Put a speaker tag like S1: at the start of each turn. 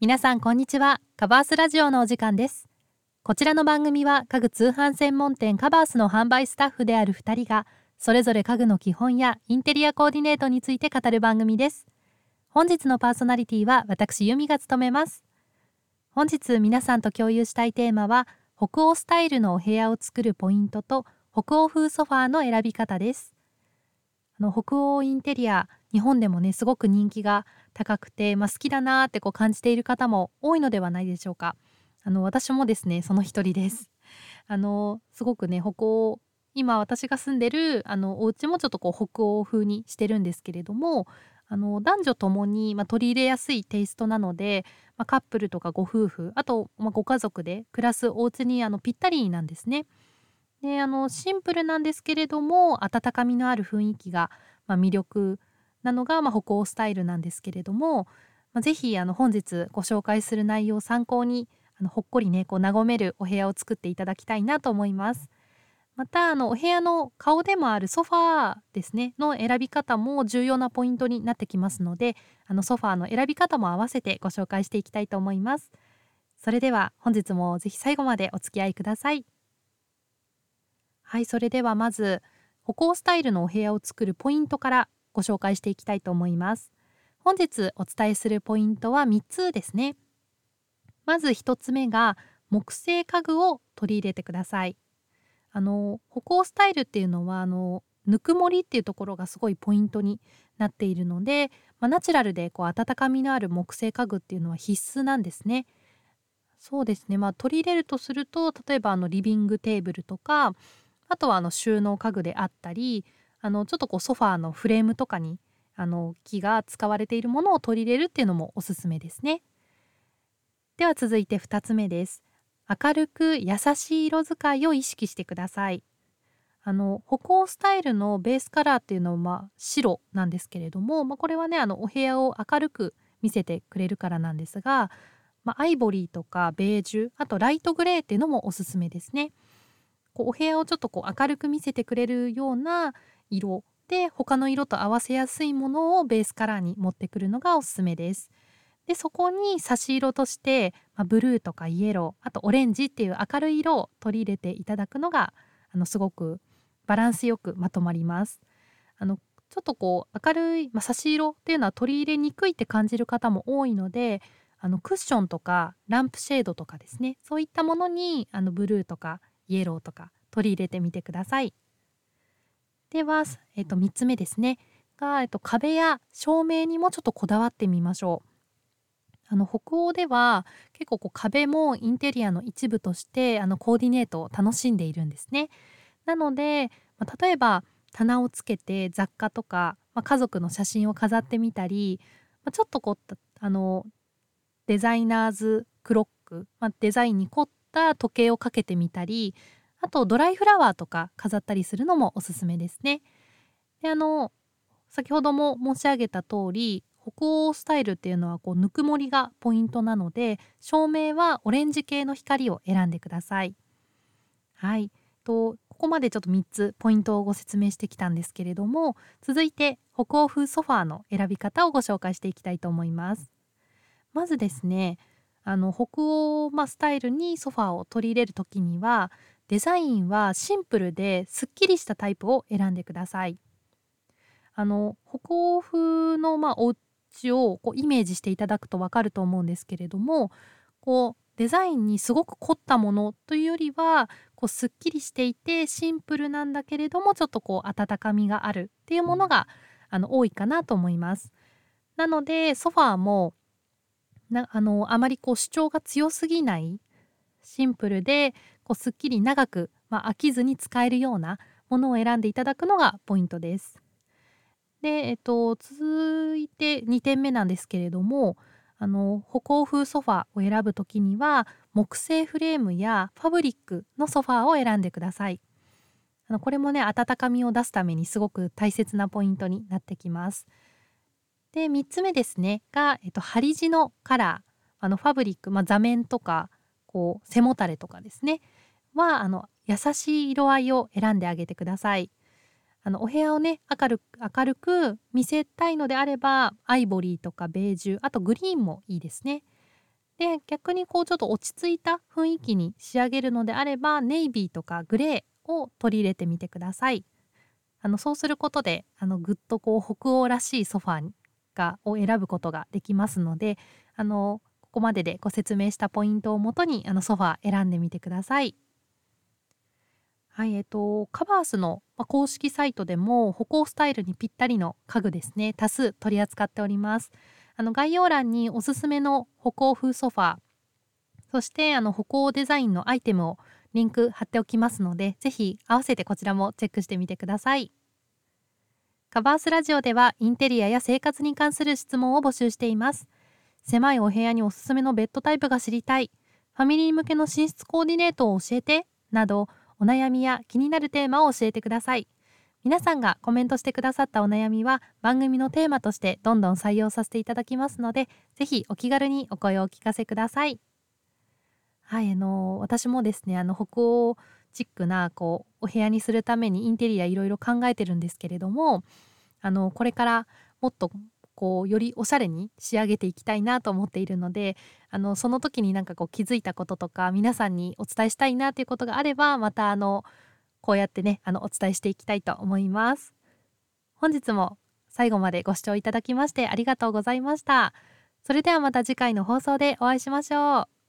S1: 皆さんこんにちは。カバースラジオのお時間です。こちらの番組は家具通販専門店カバースの販売スタッフである2人がそれぞれ家具の基本やインテリアコーディネートについて語る番組です。本日のパーソナリティは私由美が務めます。本日皆さんと共有したいテーマは北欧スタイルのお部屋を作るポイントと北欧風ソファーの選び方です。あの北欧インテリア日本でもねすごく人気が高くて、まあ、好きだなってこう感じている方も多いのではないでしょうかあの私もですねその一人です あのすごくね北欧今私が住んでるあのお家もちょっとこう北欧風にしてるんですけれどもあの男女ともに、まあ、取り入れやすいテイストなので、まあ、カップルとかご夫婦あと、まあ、ご家族で暮らすお家にあのぴったりなんですね。であのシンプルなんですけれども温かみのある雰囲気が、まあ、魅力なのが、まあ、北欧スタイルなんですけれども、まあ、ぜひあの本日ご紹介する内容を参考にあのほっこりねこう和めるお部屋を作っていただきたいなと思います。またあのお部屋の顔でもあるソファーですねの選び方も重要なポイントになってきますのであのソファーの選び方も合わせてご紹介していきたいと思います。それでは本日もぜひ最後までお付き合いください。はいそれではまず北欧スタイルのお部屋を作るポイントからご紹介していきたいと思います。本日お伝えするポイントは3つですね。まず1つ目が木製家具を取り入れてください。あの歩行スタイルっていうのはあのぬくもりっていうところがすごいポイントになっているので、まあ、ナチュラルでこう温かみのある木製家具っていうのは必須なんですね。そうですね、まあ、取り入れるとすると例えばあのリビングテーブルとかあとはあの収納家具であったりあのちょっとこうソファーのフレームとかにあの木が使われているものを取り入れるっていうのもおすすめですね。では続いて2つ目です。明るく優しい色使いを意識してください。あの歩行スタイルのベースカラーっていうのは、まあ、白なんですけれども、まあ、これはねあのお部屋を明るく見せてくれるからなんですが、まあ、アイボリーとかベージュあとライトグレーっていうのもおすすめですね。こうお部屋をちょっとこう明るく見せてくれるような色で他の色と合わせやすいものをベースカラーに持ってくるのがおすすめです。でそこに差し色として、まあ、ブルーとかイエローあとオレンジっていう明るい色を取り入れていただくのがあのすごくバランスよくまとまります。あのちょっとこう明るい、まあ、差し色っていうのは取り入れにくいって感じる方も多いのであのクッションとかランプシェードとかですねそういったものにあのブルーとかイエローとか取り入れてみてください。では、えっと、3つ目ですねが、えっと、壁や照明にもちょっとこだわってみましょう。あの北欧では結構こう壁もインテリアの一部としてあのコーディネートを楽しんでいるんですね。なので、まあ、例えば棚をつけて雑貨とか、まあ、家族の写真を飾ってみたり、まあ、ちょっとこうあのデザイナーズクロック、まあ、デザインに凝った時計をかけてみたりあとドライフラワーとか飾ったりするのもおすすめですね。であの先ほども申し上げた通り北欧スタイルっていうのはこうぬくもりがポイントなので照明はオレンジ系の光を選んでください。はいとここまでちょっと3つポイントをご説明してきたんですけれども続いて北欧風ソファーの選び方をご紹介していきたいと思います。まずですねあの北欧、まあ、スタイルにソファーを取り入れる時にはデザインはシンプルですっきりしたタイプを選んでください。あの北欧風の、まあ、お家をこうイメージしていただくと分かると思うんですけれどもこうデザインにすごく凝ったものというよりはこうすっきりしていてシンプルなんだけれどもちょっとこう温かみがあるっていうものがあの多いかなと思います。なのでソファーもなあのあまりこう主張が強すぎないシンプルでこうすっきり長く、まあ、飽きずに使えるようなものを選んでいただくのがポイントです。で、えっと、続いて2点目なんですけれどもあの歩行風ソファを選ぶ時には木製フレームやファブリックのソファを選んでください。あのこれもね温かみを出すためにすごく大切なポイントになってきます。で3つ目ですねが、えっと、針地のカラーあのファブリック、まあ、座面とかこう背もたれとかですねはあの優しい色合いを選んであげてください。あのお部屋をね明る明るく見せたいのであればアイボリーとかベージュあとグリーンもいいですね。で逆にこうちょっと落ち着いた雰囲気に仕上げるのであればネイビーとかグレーを取り入れてみてください。あのそうすることであのぐっとこう北欧らしいソファーがを選ぶことができますのであのここまででご説明したポイントをもとにあのソファー選んでみてください。はいえっと、カバースの公式サイトでも歩行スタイルにぴったりの家具ですね多数取り扱っております。あの概要欄におすすめの歩行風ソファーそしてあの歩行デザインのアイテムをリンク貼っておきますのでぜひ合わせてこちらもチェックしてみてくださいカバースラジオではインテリアや生活に関する質問を募集しています狭いお部屋におすすめのベッドタイプが知りたい。ファミリー向けの寝室コーディネートを教えてなどお悩みや気になるテーマを教えてください。皆さんがコメントしてくださったお悩みは番組のテーマとしてどんどん採用させていただきますのでぜひお気軽にお声をお聞かせください。はいあの私もですねあの北欧チックなこうお部屋にするためにインテリアいろいろ考えてるんですけれどもあのこれからもっとこうよりおしゃれに仕上げていきたいなと思っているのであのその時になんかこう気づいたこととか皆さんにお伝えしたいなということがあればまたあのこうやってねあのお伝えしていきたいと思います。本日も最後までご視聴いただきましてありがとうございました。それではまた次回の放送でお会いしましょう。